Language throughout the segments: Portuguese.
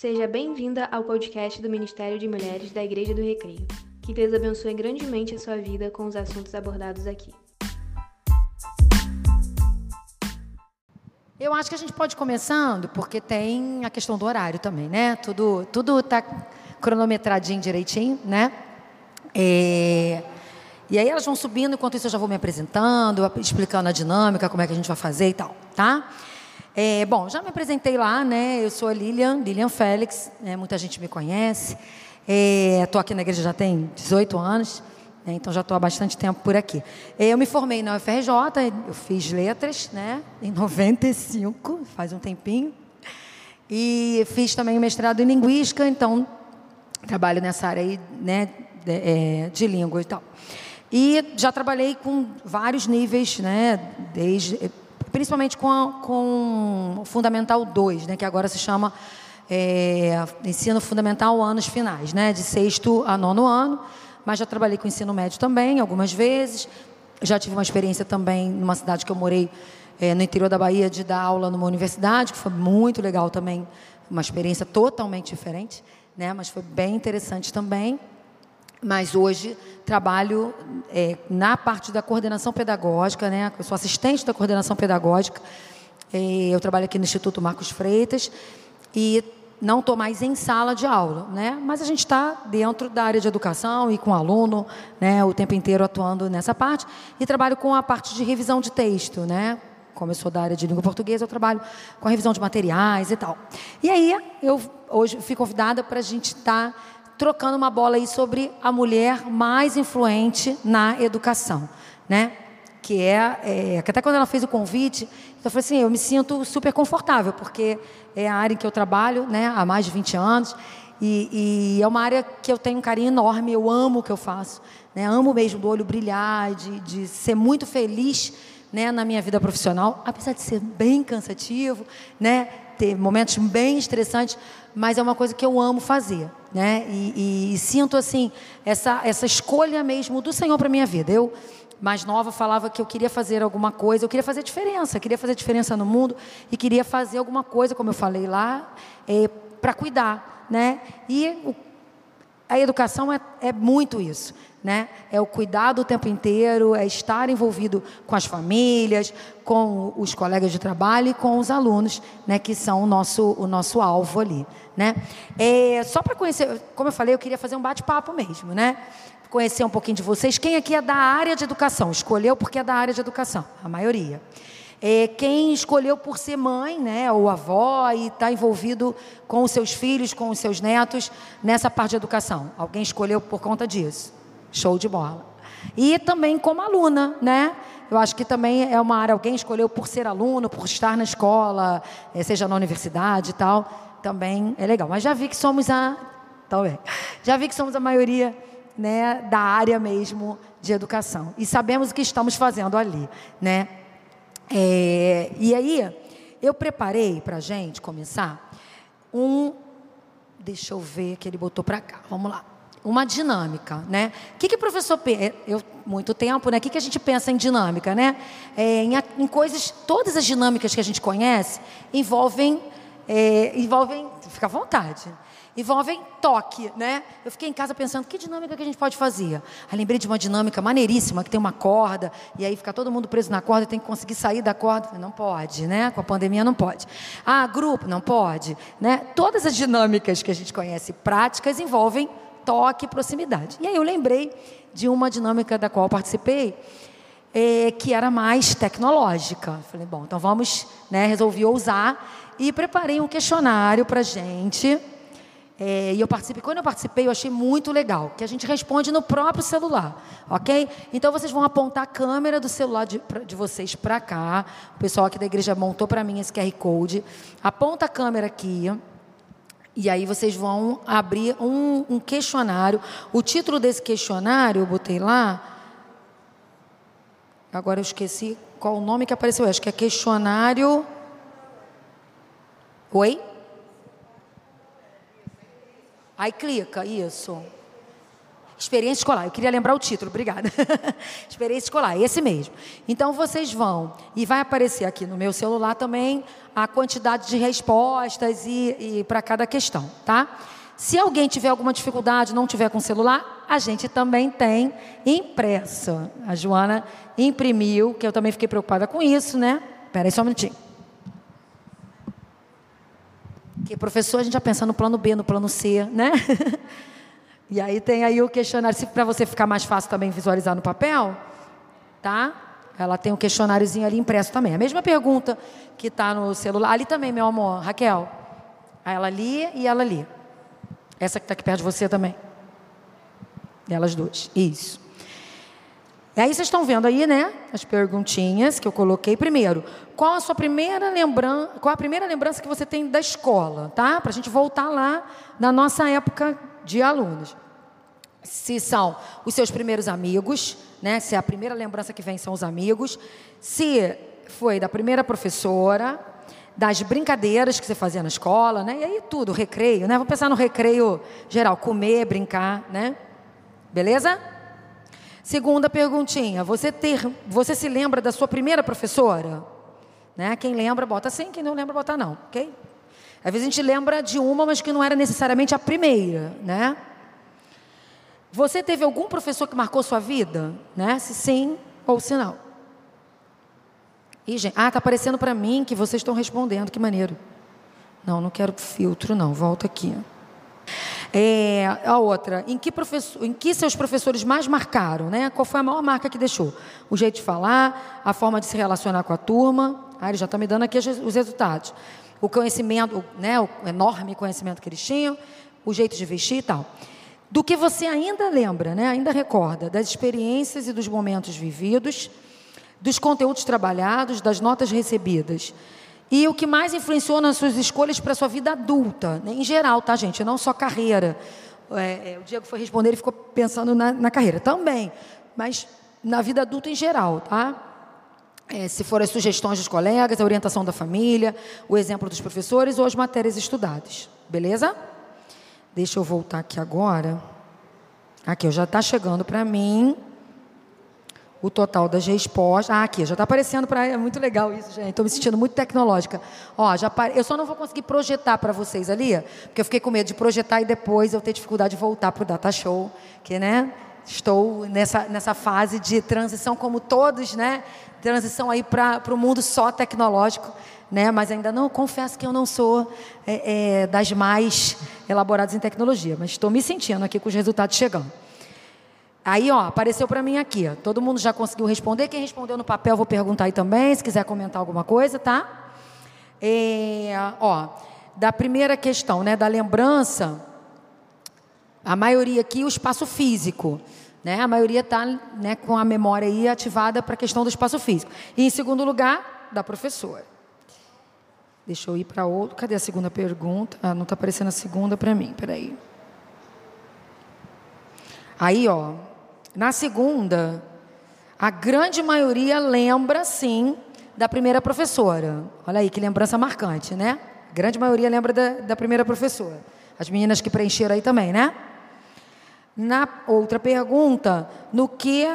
Seja bem-vinda ao podcast do Ministério de Mulheres da Igreja do Recreio. Que Deus abençoe grandemente a sua vida com os assuntos abordados aqui. Eu acho que a gente pode começando, porque tem a questão do horário também, né? Tudo tudo tá cronometradinho direitinho, né? É... E aí elas vão subindo, enquanto isso eu já vou me apresentando, explicando a dinâmica, como é que a gente vai fazer e tal, tá? É, bom, já me apresentei lá, né? Eu sou a Lilian, Lilian Félix, né? muita gente me conhece. Estou é, aqui na igreja já tem 18 anos, né? então já estou há bastante tempo por aqui. É, eu me formei na UFRJ, eu fiz letras, né? Em 95, faz um tempinho. E fiz também mestrado em linguística, então trabalho nessa área aí, né? De, é, de língua e tal. E já trabalhei com vários níveis, né? Desde principalmente com, a, com o Fundamental 2, né, que agora se chama é, Ensino Fundamental Anos Finais, né, de sexto a nono ano, mas já trabalhei com ensino médio também, algumas vezes. Já tive uma experiência também numa cidade que eu morei, é, no interior da Bahia, de dar aula numa universidade, que foi muito legal também, uma experiência totalmente diferente, né, mas foi bem interessante também. Mas hoje trabalho é, na parte da coordenação pedagógica, né? Eu sou assistente da coordenação pedagógica. É, eu trabalho aqui no Instituto Marcos Freitas e não estou mais em sala de aula, né? Mas a gente está dentro da área de educação e com aluno, né? O tempo inteiro atuando nessa parte e trabalho com a parte de revisão de texto, né? Como eu sou da área de língua portuguesa, eu trabalho com a revisão de materiais e tal. E aí eu hoje fui convidada para a gente estar tá trocando uma bola aí sobre a mulher mais influente na educação, né? Que é, é que até quando ela fez o convite, eu falei assim, eu me sinto super confortável, porque é a área em que eu trabalho, né, há mais de 20 anos, e, e é uma área que eu tenho um carinho enorme, eu amo o que eu faço, né? Amo mesmo do olho brilhar, de, de ser muito feliz, né, na minha vida profissional, apesar de ser bem cansativo, né, ter momentos bem estressantes, mas é uma coisa que eu amo fazer, né? E, e, e sinto assim essa essa escolha mesmo do Senhor para minha vida. Eu mais nova falava que eu queria fazer alguma coisa, eu queria fazer diferença, queria fazer diferença no mundo e queria fazer alguma coisa, como eu falei lá, é, para cuidar, né? E o, a educação é, é muito isso. Né? É o cuidado o tempo inteiro, é estar envolvido com as famílias, com os colegas de trabalho e com os alunos, né? Que são o nosso, o nosso alvo ali, né? É, só para conhecer, como eu falei, eu queria fazer um bate-papo mesmo, né? Conhecer um pouquinho de vocês. Quem aqui é da área de educação? Escolheu porque é da área de educação, a maioria. É, quem escolheu por ser mãe, né, ou avó, e está envolvido com os seus filhos, com os seus netos, nessa parte de educação? Alguém escolheu por conta disso? Show de bola. E também como aluna, né? Eu acho que também é uma área, alguém escolheu por ser aluno, por estar na escola, eh, seja na universidade e tal, também é legal. Mas já vi que somos a. Talvez. Já vi que somos a maioria né, da área mesmo de educação. E sabemos o que estamos fazendo ali, né? É, e aí, eu preparei para a gente começar um. Deixa eu ver que ele botou para cá. Vamos lá uma dinâmica, né? O que, que o professor pensa? Eu muito tempo, né? O que, que a gente pensa em dinâmica, né? É, em, em, coisas, todas as dinâmicas que a gente conhece envolvem, é, envolvem, fica à vontade, envolvem toque, né? Eu fiquei em casa pensando que dinâmica que a gente pode fazer. Aí lembrei de uma dinâmica maneiríssima que tem uma corda e aí fica todo mundo preso na corda e tem que conseguir sair da corda. Não pode, né? Com a pandemia não pode. Ah, grupo não pode, né? Todas as dinâmicas que a gente conhece práticas envolvem toque e proximidade. E aí eu lembrei de uma dinâmica da qual participei, é, que era mais tecnológica. Falei, bom, então vamos, né, resolvi ousar e preparei um questionário para gente. É, e eu participei. Quando eu participei, eu achei muito legal, que a gente responde no próprio celular, ok? Então vocês vão apontar a câmera do celular de, de vocês para cá. O pessoal aqui da igreja montou para mim esse QR Code. Aponta a câmera aqui. E aí vocês vão abrir um, um questionário. O título desse questionário, eu botei lá. Agora eu esqueci qual o nome que apareceu. Eu acho que é questionário. Oi? Aí clica, isso. Experiência escolar. Eu queria lembrar o título, obrigada. Experiência escolar, esse mesmo. Então vocês vão e vai aparecer aqui no meu celular também a quantidade de respostas e, e para cada questão, tá? Se alguém tiver alguma dificuldade, não tiver com celular, a gente também tem impresso. A Joana imprimiu, que eu também fiquei preocupada com isso, né? Espera aí só um minutinho. Que professor, a gente já pensa no plano B, no plano C, né? E aí tem aí o questionário, para você ficar mais fácil também visualizar no papel, tá? Ela tem um questionáriozinho ali impresso também. A mesma pergunta que está no celular. Ali também, meu amor, Raquel. Ela lia e ela lia. Essa que está aqui perto de você também. Elas duas. Isso. E aí vocês estão vendo aí, né? As perguntinhas que eu coloquei. Primeiro, qual a sua primeira lembrança? Qual a primeira lembrança que você tem da escola, tá? Para a gente voltar lá na nossa época de alunos. Se são os seus primeiros amigos, né? Se a primeira lembrança que vem são os amigos, se foi da primeira professora, das brincadeiras que você fazia na escola, né? E aí tudo, recreio, né? Vamos pensar no recreio geral, comer, brincar, né? Beleza? Segunda perguntinha, você ter, você se lembra da sua primeira professora? Né? Quem lembra, bota sim, quem não lembra, bota não, ok? Às vezes a gente lembra de uma, mas que não era necessariamente a primeira, né? Você teve algum professor que marcou sua vida, né? Se sim ou se não. E, gente, ah, tá aparecendo para mim que vocês estão respondendo, que maneiro. Não, não quero filtro, não. Volta aqui. É, a outra, em que, professor, em que seus professores mais marcaram, né? Qual foi a maior marca que deixou? O jeito de falar, a forma de se relacionar com a turma. Ah, ele já está me dando aqui os resultados o conhecimento, né, o enorme conhecimento que eles tinham, o jeito de vestir e tal. Do que você ainda lembra, né, ainda recorda das experiências e dos momentos vividos, dos conteúdos trabalhados, das notas recebidas. E o que mais influenciou nas suas escolhas para a sua vida adulta, né, em geral, tá, gente? Não só carreira. É, é, o Diego foi responder, ele ficou pensando na, na carreira também, mas na vida adulta em geral, tá? É, se for as sugestões dos colegas, a orientação da família, o exemplo dos professores ou as matérias estudadas. Beleza? Deixa eu voltar aqui agora. Aqui, já está chegando para mim o total das respostas. Ah, aqui, já está aparecendo para. É muito legal isso, gente. Estou me sentindo muito tecnológica. Ó, já Eu só não vou conseguir projetar para vocês ali, porque eu fiquei com medo de projetar e depois eu ter dificuldade de voltar para o Data Show, que, né? Estou nessa, nessa fase de transição, como todos, né? transição aí para o mundo só tecnológico, né? Mas ainda não confesso que eu não sou é, é, das mais elaboradas em tecnologia, mas estou me sentindo aqui com os resultados chegando. Aí, ó, apareceu para mim aqui. Ó. Todo mundo já conseguiu responder. Quem respondeu no papel, vou perguntar aí também, se quiser comentar alguma coisa, tá? É, ó, da primeira questão, né, da lembrança, a maioria aqui o espaço físico. Né? A maioria está né, com a memória aí ativada para a questão do espaço físico. E em segundo lugar, da professora. Deixa eu ir para outro. Cadê a segunda pergunta? Ah, não está aparecendo a segunda para mim. Peraí. Aí, ó, na segunda, a grande maioria lembra, sim, da primeira professora. Olha aí, que lembrança marcante, né? A grande maioria lembra da, da primeira professora. As meninas que preencheram aí também, né? Na outra pergunta, no que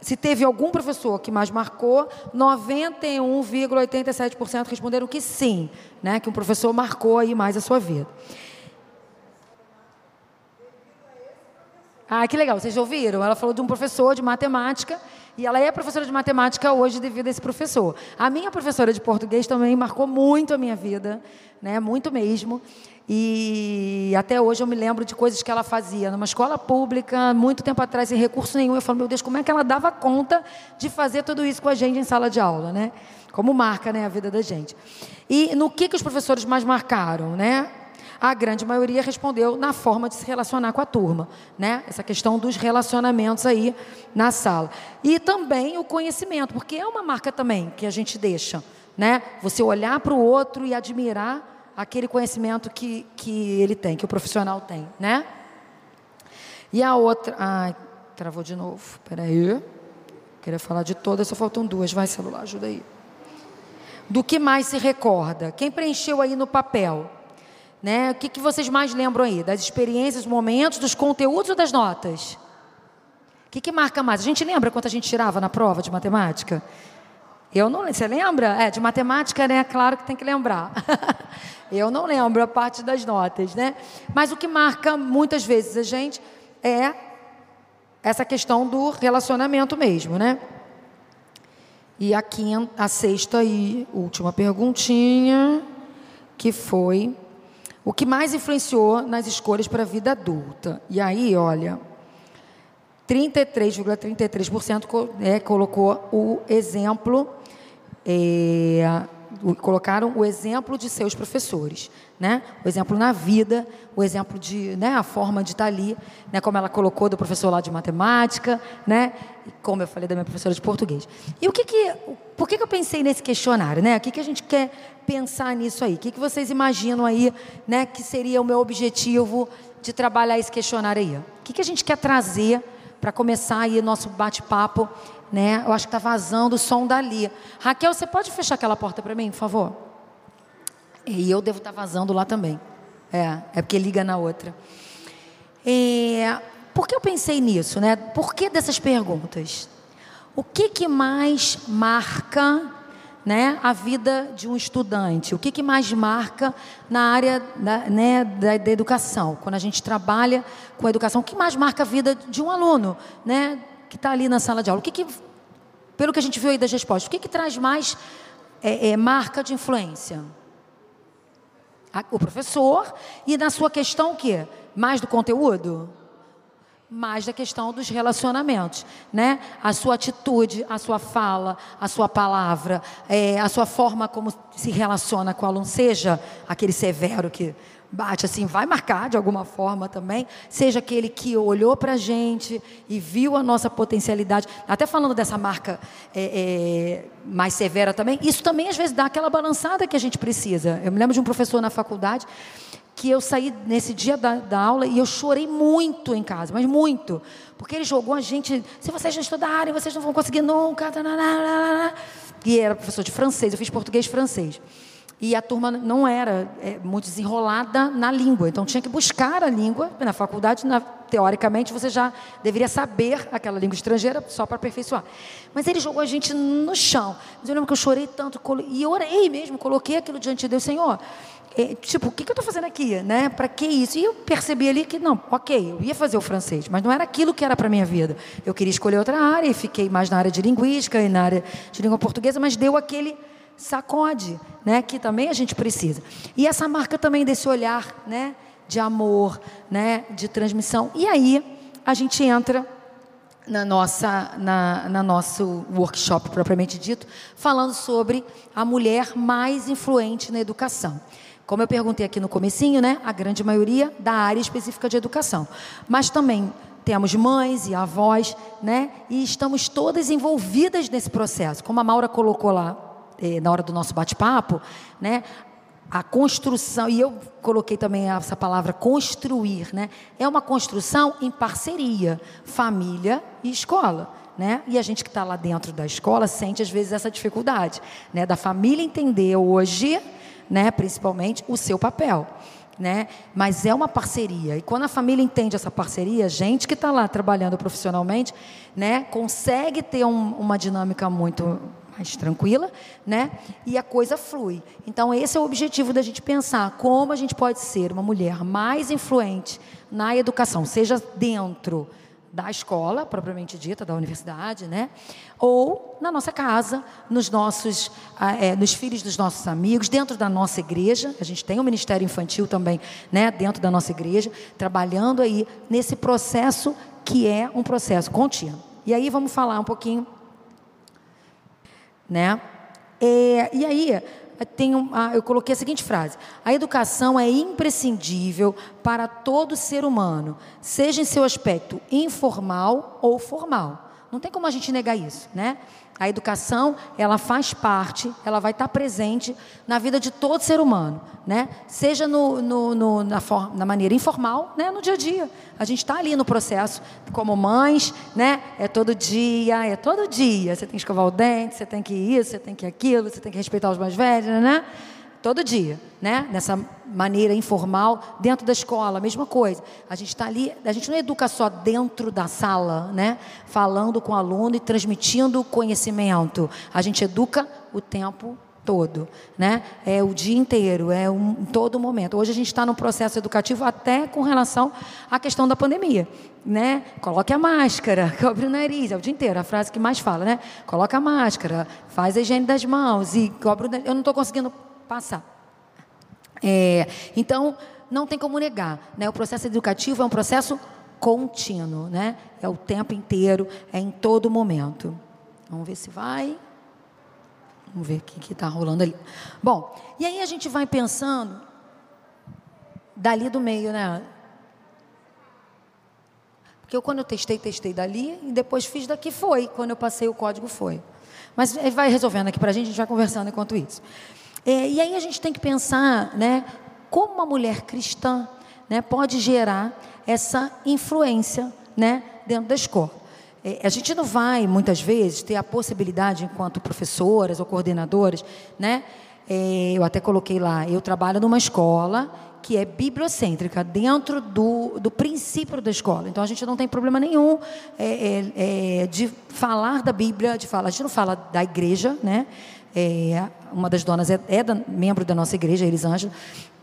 se teve algum professor que mais marcou, 91,87% responderam que sim, né, que um professor marcou aí mais a sua vida. Ah, que legal, vocês ouviram? Ela falou de um professor de matemática e ela é professora de matemática hoje devido a esse professor. A minha professora de português também marcou muito a minha vida, né? Muito mesmo. E até hoje eu me lembro de coisas que ela fazia numa escola pública, muito tempo atrás, sem recurso nenhum. Eu falo, meu Deus, como é que ela dava conta de fazer tudo isso com a gente em sala de aula, né? Como marca né, a vida da gente. E no que, que os professores mais marcaram, né? A grande maioria respondeu na forma de se relacionar com a turma, né? Essa questão dos relacionamentos aí na sala. E também o conhecimento, porque é uma marca também que a gente deixa, né? Você olhar para o outro e admirar aquele conhecimento que, que ele tem, que o profissional tem, né? E a outra. Ai, travou de novo. Peraí. Queria falar de todas, só faltam duas. Vai, celular, ajuda aí. Do que mais se recorda? Quem preencheu aí no papel? Né? O que, que vocês mais lembram aí? Das experiências, momentos, dos conteúdos ou das notas? O que, que marca mais? A gente lembra quanto a gente tirava na prova de matemática? Eu não. Você lembra? É, de matemática, né? Claro que tem que lembrar. Eu não lembro a parte das notas, né? Mas o que marca muitas vezes a gente é essa questão do relacionamento mesmo, né? E a quinta, a sexta e última perguntinha, que foi o que mais influenciou nas escolhas para a vida adulta. E aí, olha, 33,33% ,33 é, colocou o exemplo é, colocaram o exemplo de seus professores, né? O exemplo na vida, o exemplo de, né, a forma de estar ali, né, como ela colocou do professor lá de matemática, né? Como eu falei da minha professora de português. E o que que, por que que eu pensei nesse questionário, né? O que que a gente quer pensar nisso aí? O que que vocês imaginam aí, né, que seria o meu objetivo de trabalhar esse questionário aí? O que que a gente quer trazer para começar aí nosso bate-papo né? Eu acho que está vazando o som dali. Raquel, você pode fechar aquela porta para mim, por favor? E eu devo estar tá vazando lá também. É, é porque liga na outra. É, por que eu pensei nisso, né? Por que dessas perguntas? O que, que mais marca né, a vida de um estudante? O que, que mais marca na área da, né, da, da, educação? Quando a gente trabalha com a educação, o que mais marca a vida de um aluno? Né? que está ali na sala de aula? O que, que pelo que a gente viu aí das respostas, o que, que traz mais é, é, marca de influência? O professor e na sua questão o quê? Mais do conteúdo? Mais da questão dos relacionamentos, né? A sua atitude, a sua fala, a sua palavra, é, a sua forma como se relaciona com o aluno, seja aquele severo que bate assim, vai marcar de alguma forma também, seja aquele que olhou para a gente e viu a nossa potencialidade, até falando dessa marca é, é, mais severa também, isso também às vezes dá aquela balançada que a gente precisa. Eu me lembro de um professor na faculdade que eu saí nesse dia da, da aula e eu chorei muito em casa, mas muito, porque ele jogou a gente, se vocês não estudarem, vocês não vão conseguir nunca, e era professor de francês, eu fiz português francês. E a turma não era é, muito desenrolada na língua, então tinha que buscar a língua. Na faculdade, na, teoricamente, você já deveria saber aquela língua estrangeira só para aperfeiçoar. Mas ele jogou a gente no chão. Mas eu lembro que eu chorei tanto, e orei mesmo, coloquei aquilo diante de Deus, Senhor. É, tipo, o que, que eu estou fazendo aqui? Né? Para que isso? E eu percebi ali que, não, ok, eu ia fazer o francês, mas não era aquilo que era para minha vida. Eu queria escolher outra área e fiquei mais na área de linguística e na área de língua portuguesa, mas deu aquele sacode, né? Que também a gente precisa. E essa marca também desse olhar, né? De amor, né? De transmissão. E aí a gente entra na nossa, na, na nosso workshop propriamente dito, falando sobre a mulher mais influente na educação. Como eu perguntei aqui no comecinho, né? A grande maioria da área específica de educação, mas também temos mães e avós, né? E estamos todas envolvidas nesse processo. Como a Maura colocou lá na hora do nosso bate-papo, né? A construção, e eu coloquei também essa palavra construir, né? É uma construção em parceria, família e escola. Né? E a gente que está lá dentro da escola sente às vezes essa dificuldade, né? Da família entender hoje, né? Principalmente o seu papel, né? Mas é uma parceria. E quando a família entende essa parceria, a gente que está lá trabalhando profissionalmente, né? Consegue ter um, uma dinâmica muito mais tranquila, né? E a coisa flui. Então, esse é o objetivo da gente pensar como a gente pode ser uma mulher mais influente na educação, seja dentro da escola, propriamente dita, da universidade, né? Ou na nossa casa, nos nossos, é, nos filhos dos nossos amigos, dentro da nossa igreja. A gente tem um ministério infantil também, né? Dentro da nossa igreja, trabalhando aí nesse processo que é um processo contínuo. E aí vamos falar um pouquinho né? É, e aí, tem um, eu coloquei a seguinte frase: a educação é imprescindível para todo ser humano, seja em seu aspecto informal ou formal. Não tem como a gente negar isso, né? A educação, ela faz parte, ela vai estar presente na vida de todo ser humano, né? Seja no, no, no na, for, na, maneira informal, né? No dia a dia. A gente está ali no processo, como mães, né? É todo dia, é todo dia. Você tem que escovar o dente, você tem que isso, você tem que aquilo, você tem que respeitar os mais velhos, né? Todo dia, né? Nessa maneira informal, dentro da escola, a mesma coisa. A gente está ali, a gente não educa só dentro da sala, né? Falando com o aluno e transmitindo conhecimento. A gente educa o tempo todo, né? É o dia inteiro, é um todo momento. Hoje a gente está no processo educativo até com relação à questão da pandemia, né? Coloque a máscara, cobre o nariz, é o dia inteiro, a frase que mais fala, né? Coloca a máscara, faz a higiene das mãos e cobre o nariz. Eu não estou conseguindo passar. É, então, não tem como negar. Né? O processo educativo é um processo contínuo, né? é o tempo inteiro, é em todo momento. Vamos ver se vai. Vamos ver o que está rolando ali. Bom, e aí a gente vai pensando dali do meio, né? Porque eu, quando eu testei, testei dali e depois fiz daqui, foi. Quando eu passei o código, foi. Mas vai resolvendo aqui para a gente, a gente vai conversando enquanto isso. É, e aí a gente tem que pensar, né, como uma mulher cristã, né, pode gerar essa influência, né, dentro da escola. É, a gente não vai muitas vezes ter a possibilidade, enquanto professoras ou coordenadoras, né, é, eu até coloquei lá, eu trabalho numa escola que é bibliocêntrica, dentro do, do princípio da escola. Então a gente não tem problema nenhum é, é, é de falar da Bíblia, de falar, a gente não fala da igreja, né? É, uma das donas é, é da, membro da nossa igreja, Elisângela.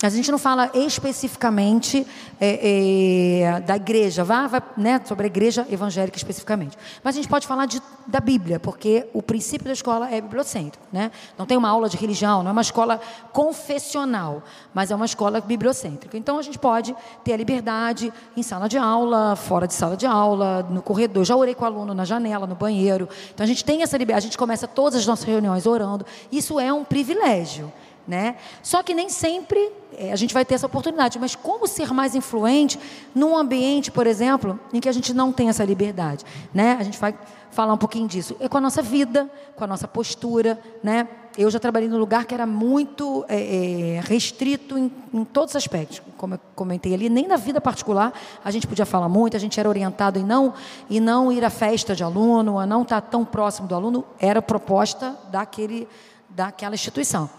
A gente não fala especificamente é, é, da igreja, vá, vá, né, sobre a igreja evangélica especificamente. Mas a gente pode falar de, da Bíblia, porque o princípio da escola é bibliocêntrico. Né? Não tem uma aula de religião, não é uma escola confessional, mas é uma escola bibliocêntrica. Então a gente pode ter a liberdade em sala de aula, fora de sala de aula, no corredor. Já orei com o aluno na janela, no banheiro. Então a gente tem essa liberdade, a gente começa todas as nossas reuniões orando. Isso é um privilégio. Né? Só que nem sempre é, a gente vai ter essa oportunidade. Mas como ser mais influente num ambiente, por exemplo, em que a gente não tem essa liberdade? Né? A gente vai falar um pouquinho disso. É com a nossa vida, com a nossa postura. Né? Eu já trabalhei num lugar que era muito é, restrito em, em, todos os aspectos. Como eu comentei ali, nem na vida particular a gente podia falar muito, a gente era orientado em não, em não ir à festa de aluno, a não estar tão próximo do aluno. Era proposta daquele daquela instituição.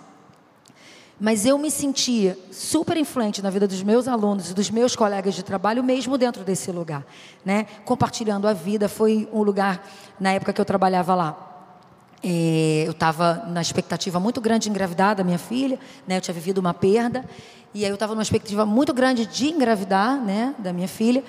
Mas eu me sentia super influente na vida dos meus alunos e dos meus colegas de trabalho, mesmo dentro desse lugar. Né? Compartilhando a vida, foi um lugar, na época que eu trabalhava lá, é, eu estava na expectativa muito grande de engravidar da minha filha, né? eu tinha vivido uma perda, e aí eu estava numa expectativa muito grande de engravidar né? da minha filha.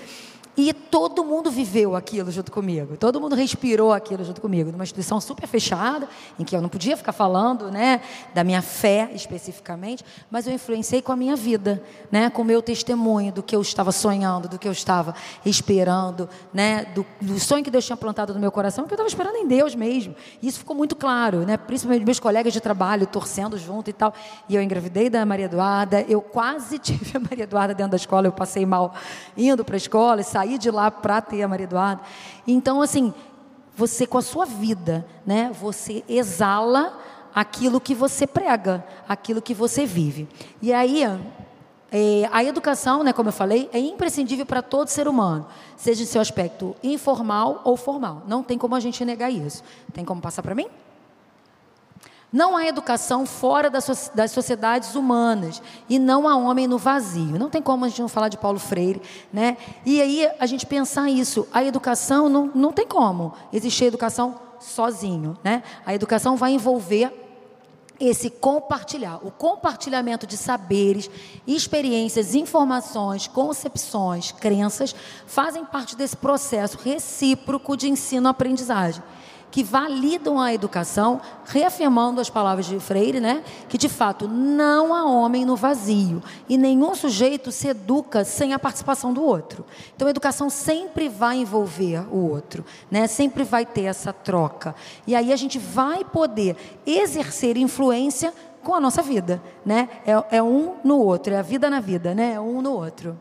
E todo mundo viveu aquilo junto comigo, todo mundo respirou aquilo junto comigo, numa instituição super fechada, em que eu não podia ficar falando né, da minha fé especificamente, mas eu influenciei com a minha vida, né, com o meu testemunho do que eu estava sonhando, do que eu estava esperando, né, do, do sonho que Deus tinha plantado no meu coração, que eu estava esperando em Deus mesmo. E isso ficou muito claro, né, principalmente meus colegas de trabalho torcendo junto e tal. E eu engravidei da Maria Eduarda, eu quase tive a Maria Eduarda dentro da escola, eu passei mal indo para a escola e saí sair de lá para ter a Maria Eduarda. Então, assim, você com a sua vida, né, você exala aquilo que você prega, aquilo que você vive. E aí, é, a educação, né, como eu falei, é imprescindível para todo ser humano, seja em seu aspecto informal ou formal. Não tem como a gente negar isso. Tem como passar para mim? Não há educação fora das sociedades humanas e não há homem no vazio. Não tem como a gente não falar de Paulo Freire, né? E aí a gente pensar isso. A educação não, não tem como existir educação sozinho, né? A educação vai envolver esse compartilhar, o compartilhamento de saberes, experiências, informações, concepções, crenças, fazem parte desse processo recíproco de ensino-aprendizagem que validam a educação, reafirmando as palavras de Freire, né? Que de fato não há homem no vazio e nenhum sujeito se educa sem a participação do outro. Então a educação sempre vai envolver o outro, né? Sempre vai ter essa troca. E aí a gente vai poder exercer influência com a nossa vida, né? É, é um no outro, é a vida na vida, né? É um no outro.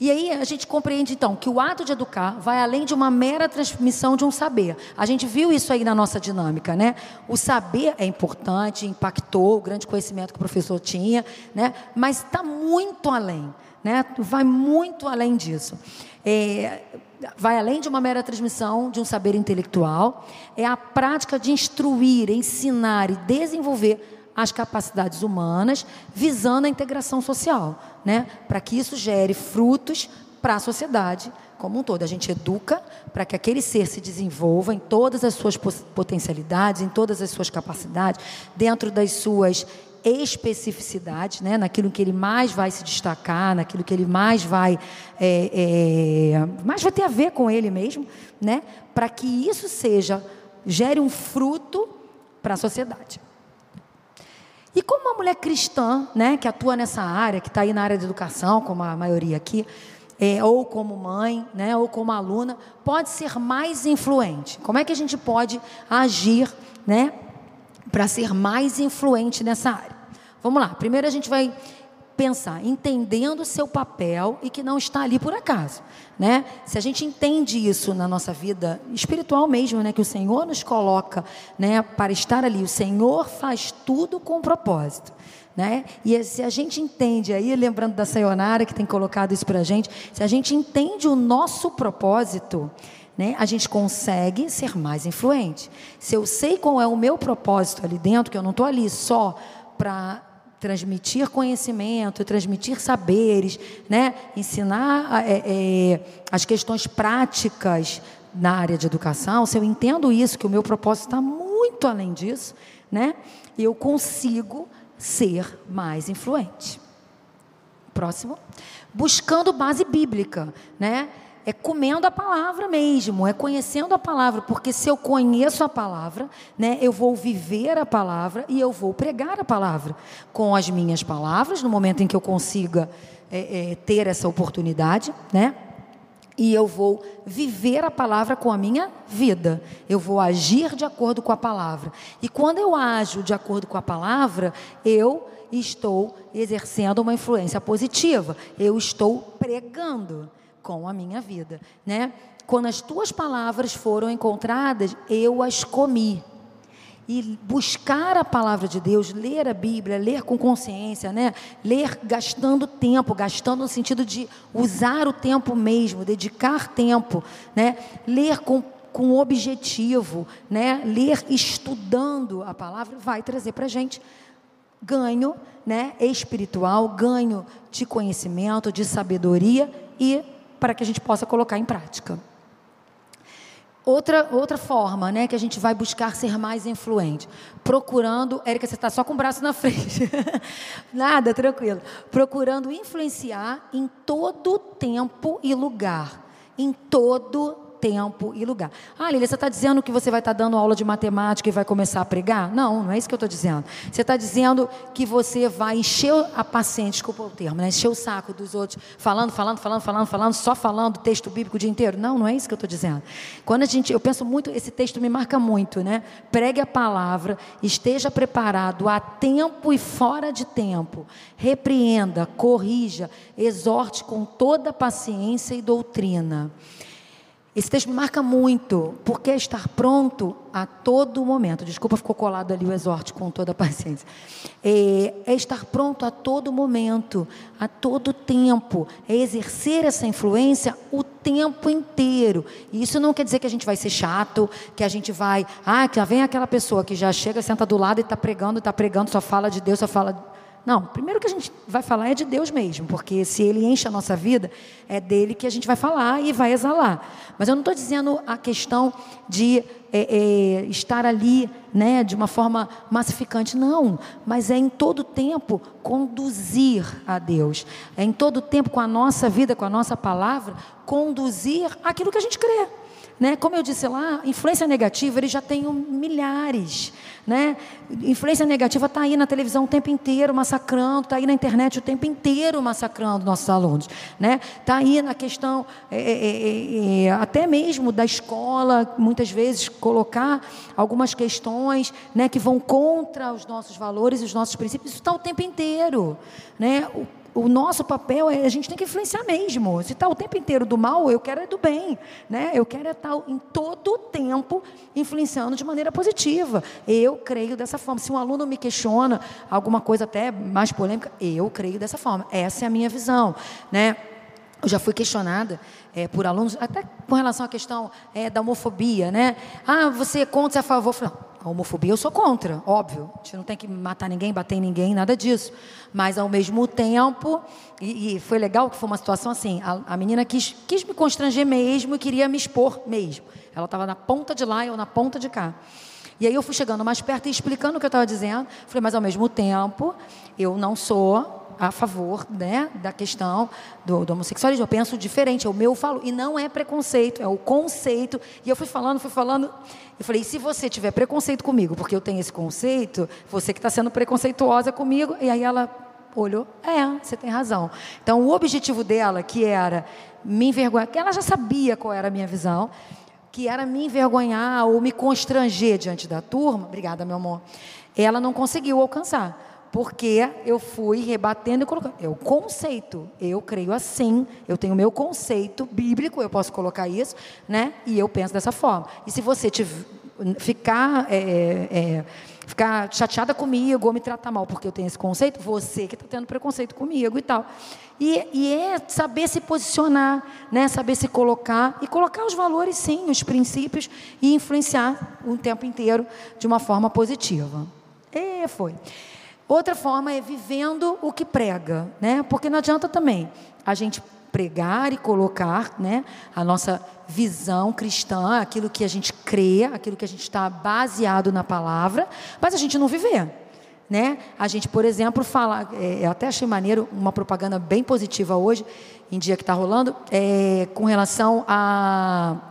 E aí a gente compreende então que o ato de educar vai além de uma mera transmissão de um saber. A gente viu isso aí na nossa dinâmica, né? O saber é importante, impactou o grande conhecimento que o professor tinha, né? Mas está muito além, né? Vai muito além disso. É, vai além de uma mera transmissão de um saber intelectual, é a prática de instruir, ensinar e desenvolver as capacidades humanas, visando a integração social, né? Para que isso gere frutos para a sociedade como um todo. A gente educa para que aquele ser se desenvolva em todas as suas potencialidades, em todas as suas capacidades, dentro das suas especificidades, né? naquilo que ele mais vai se destacar, naquilo que ele mais vai, é, é, mais vai ter a ver com ele mesmo, né? para que isso seja, gere um fruto para a sociedade. E como uma mulher cristã, né, que atua nessa área, que está aí na área de educação, como a maioria aqui, é, ou como mãe, né, ou como aluna, pode ser mais influente? Como é que a gente pode agir, né, para ser mais influente nessa área? Vamos lá. Primeiro a gente vai pensar, entendendo o seu papel e que não está ali por acaso, né? Se a gente entende isso na nossa vida espiritual mesmo, né, que o Senhor nos coloca, né, para estar ali, o Senhor faz tudo com propósito. Né? E se a gente entende aí, lembrando da Sayonara que tem colocado isso para a gente, se a gente entende o nosso propósito, né, a gente consegue ser mais influente. Se eu sei qual é o meu propósito ali dentro, que eu não estou ali só para transmitir conhecimento, transmitir saberes, né? ensinar é, é, as questões práticas na área de educação, se eu entendo isso, que o meu propósito está muito além disso, né? eu consigo ser mais influente. Próximo. Buscando base bíblica, né? É comendo a palavra mesmo, é conhecendo a palavra, porque se eu conheço a palavra, né, eu vou viver a palavra e eu vou pregar a palavra com as minhas palavras, no momento em que eu consiga é, é, ter essa oportunidade, né? E eu vou viver a palavra com a minha vida. Eu vou agir de acordo com a palavra. E quando eu ajo de acordo com a palavra, eu estou exercendo uma influência positiva. Eu estou pregando com a minha vida, né? Quando as tuas palavras foram encontradas, eu as comi e buscar a palavra de Deus, ler a Bíblia, ler com consciência, né? Ler gastando tempo, gastando no sentido de usar o tempo mesmo, dedicar tempo, né? Ler com com objetivo, né? Ler estudando a palavra vai trazer para gente ganho, né? Espiritual, ganho de conhecimento, de sabedoria e para que a gente possa colocar em prática. Outra, outra forma, né, que a gente vai buscar ser mais influente. Procurando. Érica, você está só com o braço na frente. Nada, tranquilo. Procurando influenciar em todo tempo e lugar. Em todo tempo e lugar. Ah, Lília, você está dizendo que você vai estar tá dando aula de matemática e vai começar a pregar? Não, não é isso que eu estou dizendo. Você está dizendo que você vai encher a paciente, desculpa o termo, né? encher o saco dos outros, falando, falando, falando, falando, falando, só falando texto bíblico o dia inteiro? Não, não é isso que eu estou dizendo. Quando a gente, eu penso muito, esse texto me marca muito, né? Pregue a palavra, esteja preparado a tempo e fora de tempo, repreenda, corrija, exorte com toda paciência e doutrina. Esse texto me marca muito, porque é estar pronto a todo momento. Desculpa, ficou colado ali o exorte com toda a paciência. É, é, estar pronto a todo momento, a todo tempo. É exercer essa influência o tempo inteiro. E isso não quer dizer que a gente vai ser chato, que a gente vai. Ah, que vem aquela pessoa que já chega, senta do lado e está pregando, está pregando, só fala de Deus, só fala não, primeiro que a gente vai falar é de Deus mesmo, porque se Ele enche a nossa vida, é dele que a gente vai falar e vai exalar. Mas eu não estou dizendo a questão de é, é, estar ali né, de uma forma massificante, não. Mas é em todo tempo conduzir a Deus. É em todo tempo com a nossa vida, com a nossa palavra, conduzir aquilo que a gente crê. Né? Como eu disse lá, influência negativa, ele já tem milhares. Né? Influência negativa está aí na televisão o tempo inteiro massacrando, está aí na internet o tempo inteiro massacrando nossos alunos. Está né? Tá aí na questão, é é, é, é, é, até mesmo da escola, muitas vezes colocar algumas questões né, que vão contra os nossos valores os nossos princípios. Isso está o tempo inteiro. Né? O o nosso papel é a gente tem que influenciar mesmo. Se está o tempo inteiro do mal, eu quero é do bem, né? Eu quero é estar tá em todo o tempo influenciando de maneira positiva. Eu creio dessa forma. Se um aluno me questiona alguma coisa até mais polêmica, eu creio dessa forma. Essa é a minha visão, né? Eu já fui questionada é, por alunos, até com relação à questão é, da homofobia, né? Ah, você é contra, você é a favor? Eu falei, não a homofobia eu sou contra, óbvio. A gente não tem que matar ninguém, bater em ninguém, nada disso. Mas ao mesmo tempo, e, e foi legal que foi uma situação assim, a, a, menina quis, quis me constranger mesmo e queria me expor mesmo. Ela estava na ponta de lá e eu na ponta de cá. E aí eu fui chegando mais perto e explicando o que eu estava dizendo. Falei, mas ao mesmo tempo, eu não sou a favor né, da questão do, do, homossexualismo. Eu penso diferente, é o meu falo. E não é preconceito, é o conceito. E eu fui falando, fui falando. Eu falei, se você tiver preconceito comigo, porque eu tenho esse conceito, você que está sendo preconceituosa comigo. E aí ela olhou, é, você tem razão. Então o objetivo dela, que era me envergonhar, que ela já sabia qual era a minha visão, que era me envergonhar ou me constranger diante da turma, obrigada, meu amor, ela não conseguiu alcançar porque eu fui rebatendo e colocando. É o conceito. Eu creio assim, eu tenho meu conceito bíblico, eu posso colocar isso, né? E eu penso dessa forma. E se você tiver, ficar, é, é, é, ficar chateada comigo ou me tratar mal porque eu tenho esse conceito, você que está tendo preconceito comigo e tal. E, e, é saber se posicionar, né? saber se colocar e colocar os valores, sim, os princípios e influenciar o tempo inteiro de uma forma positiva. E foi. Outra forma é vivendo o que prega, né? Porque não adianta também a gente pregar e colocar, né, a nossa visão cristã, aquilo que a gente crê, aquilo que a gente está baseado na palavra, mas a gente não viver. Né? A gente, por exemplo, fala, é, eu até achei maneiro uma propaganda bem positiva hoje, em dia que está rolando, é, com relação a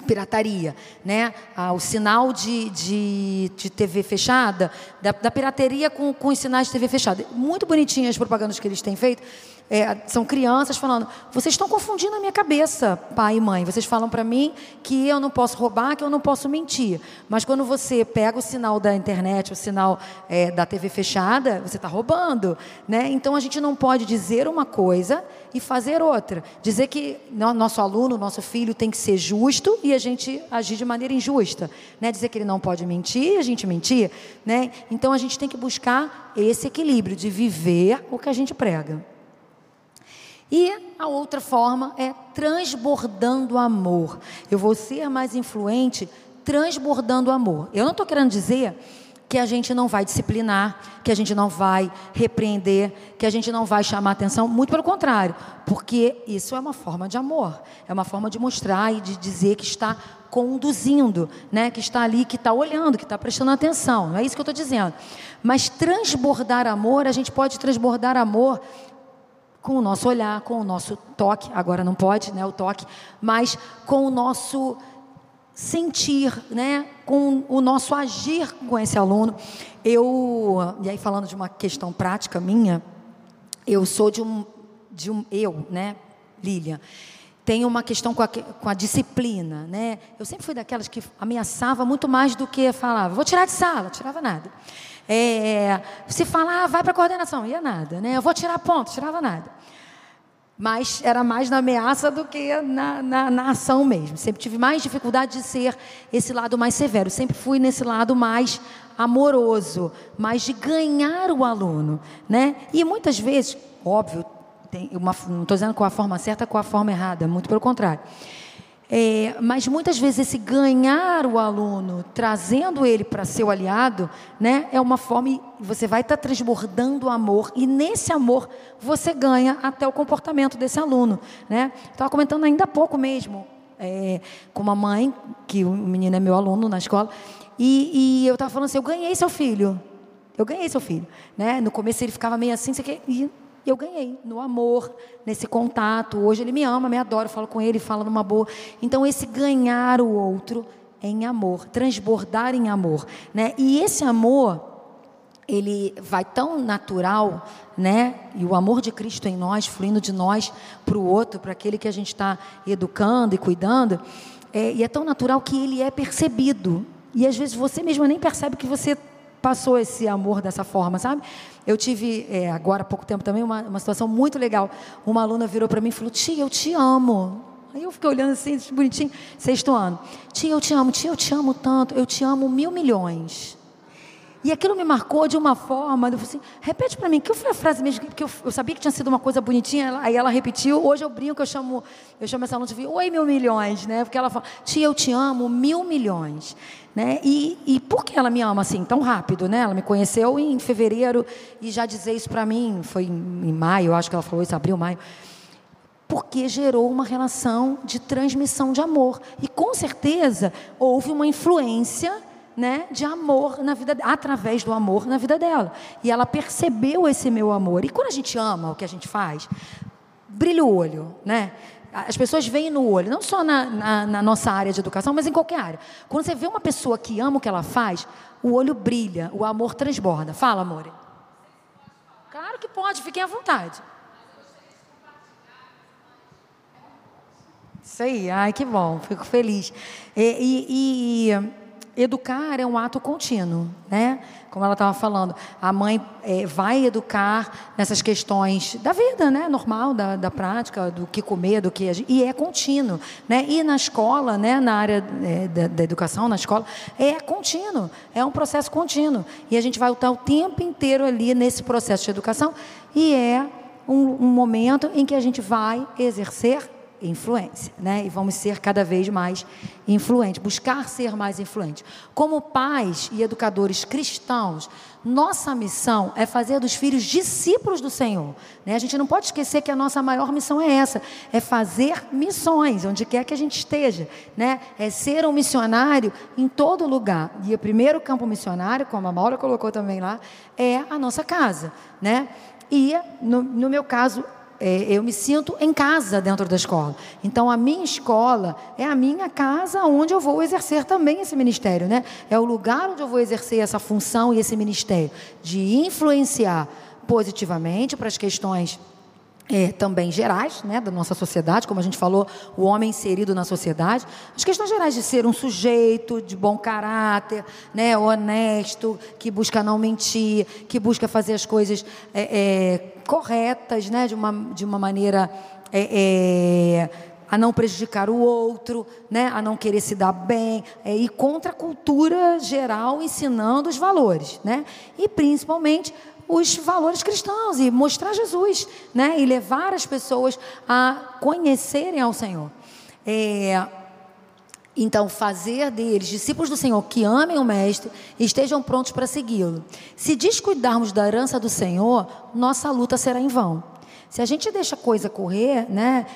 pirataria, né? Ah, o sinal de, de, de TV fechada, da, da pirateria com, com os sinais de TV fechada. Muito bonitinhas as propagandas que eles têm feito. É, são crianças falando: vocês estão confundindo a minha cabeça, pai e mãe. Vocês falam para mim que eu não posso roubar, que eu não posso mentir. Mas quando você pega o sinal da internet, o sinal é, da TV fechada, você está roubando. Né? Então a gente não pode dizer uma coisa e fazer outra. Dizer que nosso aluno, nosso filho tem que ser justo e a gente agir de maneira injusta. Né? Dizer que ele não pode mentir e a gente mentir. Né? Então a gente tem que buscar esse equilíbrio de viver o que a gente prega. E a outra forma é transbordando amor. Eu vou ser mais influente transbordando amor. Eu não estou querendo dizer que a gente não vai disciplinar, que a gente não vai repreender, que a gente não vai chamar atenção, muito pelo contrário, porque isso é uma forma de amor, é uma forma de mostrar e de dizer que está conduzindo, né? que está ali, que está olhando, que está prestando atenção, não é isso que eu estou dizendo. Mas transbordar amor, a gente pode transbordar amor com o nosso olhar, com o nosso toque, agora não pode, né, o toque, mas com o nosso sentir, né, com o nosso agir com esse aluno. Eu, e aí falando de uma questão prática minha, eu sou de um, de um eu, né, Lilian, tenho uma questão com a, com a disciplina, né? Eu sempre fui daquelas que ameaçava muito mais do que falava. Vou tirar de sala, tirava nada. É, se falar, vai para a coordenação, ia nada, né? Eu vou tirar ponto, tirava nada. Mas era mais na ameaça do que na, na, na, ação mesmo. Sempre tive mais dificuldade de ser esse lado mais severo. Sempre fui nesse lado mais amoroso, mais de ganhar o aluno, né? E muitas vezes, óbvio, uma, não estou dizendo com a forma certa, com a forma errada, muito pelo contrário. É, mas muitas vezes esse ganhar o aluno, trazendo ele para seu aliado, né, é uma forma, você vai estar tá transbordando amor, e nesse amor você ganha até o comportamento desse aluno. Né? Estava comentando ainda há pouco mesmo, é, com uma mãe, que o menino é meu aluno na escola, e, e eu estava falando assim: eu ganhei seu filho. Eu ganhei seu filho. Né? No começo ele ficava meio assim, e e eu ganhei no amor, nesse contato. Hoje ele me ama, me adora, eu falo com ele, fala numa boa. Então esse ganhar o outro em amor, transbordar em amor, né? E esse amor ele vai tão natural, né? E o amor de Cristo em nós, fluindo de nós para o outro, para aquele que a gente está educando e cuidando, é, e é tão natural que ele é percebido. E às vezes você mesmo nem percebe que você passou esse amor dessa forma, sabe? Eu tive, é, agora há pouco tempo também, uma, uma situação muito legal. Uma aluna virou para mim e falou: Tia, eu te amo. Aí eu fiquei olhando assim, bonitinho, sexto ano. Tia, eu te amo, tia, eu te amo tanto, eu te amo mil milhões. E aquilo me marcou de uma forma, eu falei assim, repete para mim, que foi a frase mesmo, porque eu, eu, sabia que tinha sido uma coisa bonitinha, aí ela repetiu, hoje eu brinco, eu chamo, eu chamo essa aluna de oi mil milhões, né? Porque ela fala, tia, eu te amo mil milhões. Né? E, e por que ela me ama assim, tão rápido? Né? Ela me conheceu em fevereiro e já dizer isso para mim, foi em maio, acho que ela falou isso, abril, maio porque gerou uma relação de transmissão de amor. E com certeza houve uma influência né, de amor na vida através do amor na vida dela. E ela percebeu esse meu amor. E quando a gente ama o que a gente faz, brilha o olho, né? As pessoas veem no olho, não só na, na, na, nossa área de educação, mas em qualquer área. Quando você vê uma pessoa que ama o que ela faz, o olho brilha, o amor transborda. Fala, amor. Claro que pode, fiquem à vontade. Isso aí, ai que bom, fico feliz. e, e, e educar é um ato contínuo, né? Como ela estava falando, a mãe é, vai educar nessas questões da vida, né? Normal, da, da prática, do que comer, do que e é contínuo, né? E na escola, né? Na área é, da, da, educação, na escola, é contínuo, é um processo contínuo e a gente vai estar o tempo inteiro ali nesse processo de educação e é um, um momento em que a gente vai exercer influência, né? E vamos ser cada vez mais influentes, buscar ser mais influentes. Como pais e educadores cristãos, nossa missão é fazer dos filhos discípulos do Senhor. Né? A gente não pode esquecer que a nossa maior missão é essa: é fazer missões, onde quer que a gente esteja. Né? É ser um missionário em todo lugar. E o primeiro campo missionário, como a Maura colocou também lá, é a nossa casa. Né? E, no, no meu caso, eu me sinto em casa dentro da escola. Então, a minha escola é a minha casa onde eu vou exercer também esse ministério, né? É o lugar onde eu vou exercer essa função e esse ministério de influenciar positivamente para as questões é, também gerais né, da nossa sociedade, como a gente falou, o homem inserido na sociedade, as questões gerais de ser um sujeito de bom caráter, né, honesto, que busca não mentir, que busca fazer as coisas é, é, corretas, né, de, uma, de uma maneira é, é, a não prejudicar o outro, né, a não querer se dar bem, é, e contra a cultura geral ensinando os valores, né, e principalmente os valores cristãos e mostrar Jesus, né? E levar as pessoas a conhecerem ao Senhor. É, então, fazer deles discípulos do Senhor que amem o Mestre e estejam prontos para segui-lo. Se descuidarmos da herança do Senhor, nossa luta será em vão. Se a gente deixa coisa correr, né,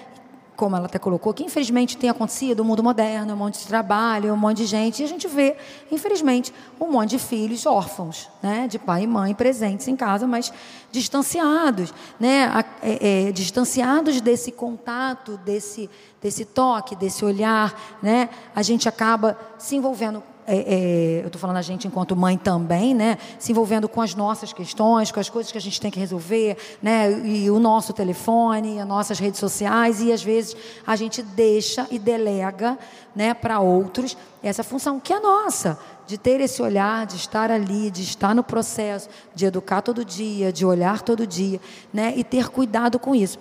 como ela até colocou, que infelizmente tem acontecido, o mundo moderno, um monte de trabalho, um monte de gente, e a gente vê, infelizmente, um monte de filhos órfãos, né, de pai e mãe presentes em casa, mas distanciados, né, é, é, distanciados desse contato, desse, desse toque, desse olhar, né, a gente acaba se envolvendo é, é, eu estou falando a gente enquanto mãe também, né, se envolvendo com as nossas questões, com as coisas que a gente tem que resolver, né, e o nosso telefone, as nossas redes sociais, e às vezes a gente deixa e delega, né, para outros essa função que é nossa, de ter esse olhar, de estar ali, de estar no processo, de educar todo dia, de olhar todo dia, né, e ter cuidado com isso.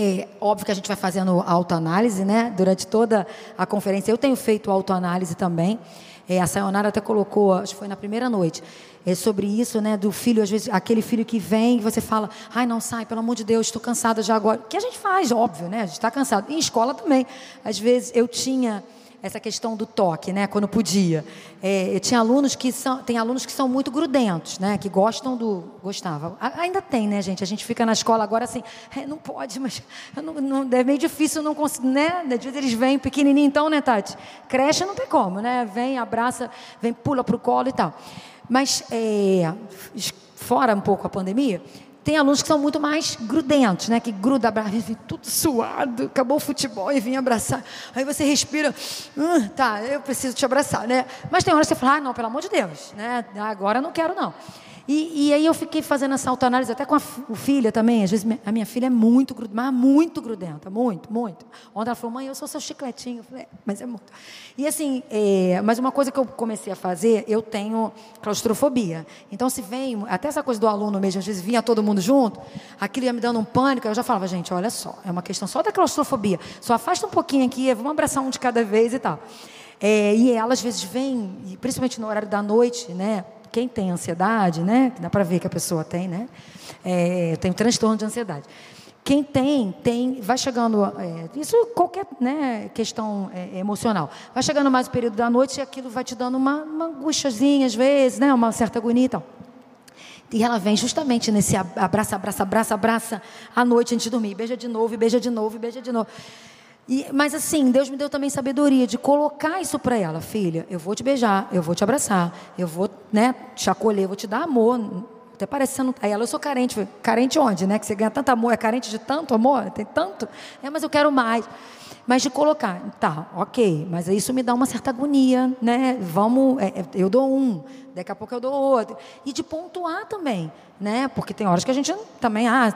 É óbvio que a gente vai fazendo autoanálise, né? Durante toda a conferência. Eu tenho feito autoanálise também. É, a Sayonara até colocou, acho que foi na primeira noite, é sobre isso, né? Do filho, às vezes, aquele filho que vem e você fala, ai, não sai, pelo amor de Deus, estou cansada já agora. Que a gente faz, óbvio, né? A gente está cansado. Em escola também. Às vezes eu tinha essa questão do toque, né? Quando podia. É, eu tinha alunos que são, tem alunos que são muito grudentos, né? Que gostam do, gostava. ainda tem, né, gente? A gente fica na escola agora assim, é, não pode, mas não, não, é meio difícil não conseguir, né? Às vezes eles vêm pequenininho, então, né, Tati? Creche não tem como, né? Vem, abraça, vem, pula pro colo e tal. Mas é, fora um pouco a pandemia, tem alunos que são muito mais grudentos, né? Que gruda, abraça, tudo suado, acabou o futebol e vem abraçar. Aí você respira, uh, tá, eu preciso te abraçar, né? Mas tem horas que você fala, ah, não, pelo amor de Deus, né? Agora eu não quero, não. E, e, aí eu fiquei fazendo essa autoanálise até com a filha também. Às vezes a minha filha é muito grudenta, muito grudenta, muito, muito. Ontem ela falou, mãe, eu sou seu chicletinho. Eu falei, é, mas é muito. E assim, é, mas uma coisa que eu comecei a fazer, eu tenho claustrofobia. Então se vem, até essa coisa do aluno mesmo, às vezes vinha todo mundo junto, aquilo ia me dando um pânico, eu já falava, gente, olha só, é uma questão só da claustrofobia. Só afasta um pouquinho aqui, vamos abraçar um de cada vez e tal. É, e ela às vezes vem, principalmente no horário da noite, né? Quem tem ansiedade, né? Dá para ver que a pessoa tem, né? É, tem transtorno de ansiedade. Quem tem, tem, vai chegando, é, isso qualquer né, questão é, emocional, vai chegando mais o período da noite e aquilo vai te dando uma, uma às vezes, né, uma certa agonia e tal. E ela vem justamente nesse abraça, abraça, abraça, abraça, à noite antes de dormir, beija de novo, beija de novo, beija de novo. E, mas assim, Deus me deu também sabedoria de colocar isso para ela, filha. Eu vou te beijar, eu vou te abraçar, eu vou, né, te acolher, eu vou te dar amor. Até parece que não. Aí ela, eu sou carente. Carente onde, né? Que você ganha tanto amor, é carente de tanto amor, tem tanto. É, mas eu quero mais. Mas de colocar, tá, ok, mas isso me dá uma certa agonia, né? Vamos, é, é, eu dou um, daqui a pouco eu dou outro. E de pontuar também, né? Porque tem horas que a gente também, ah,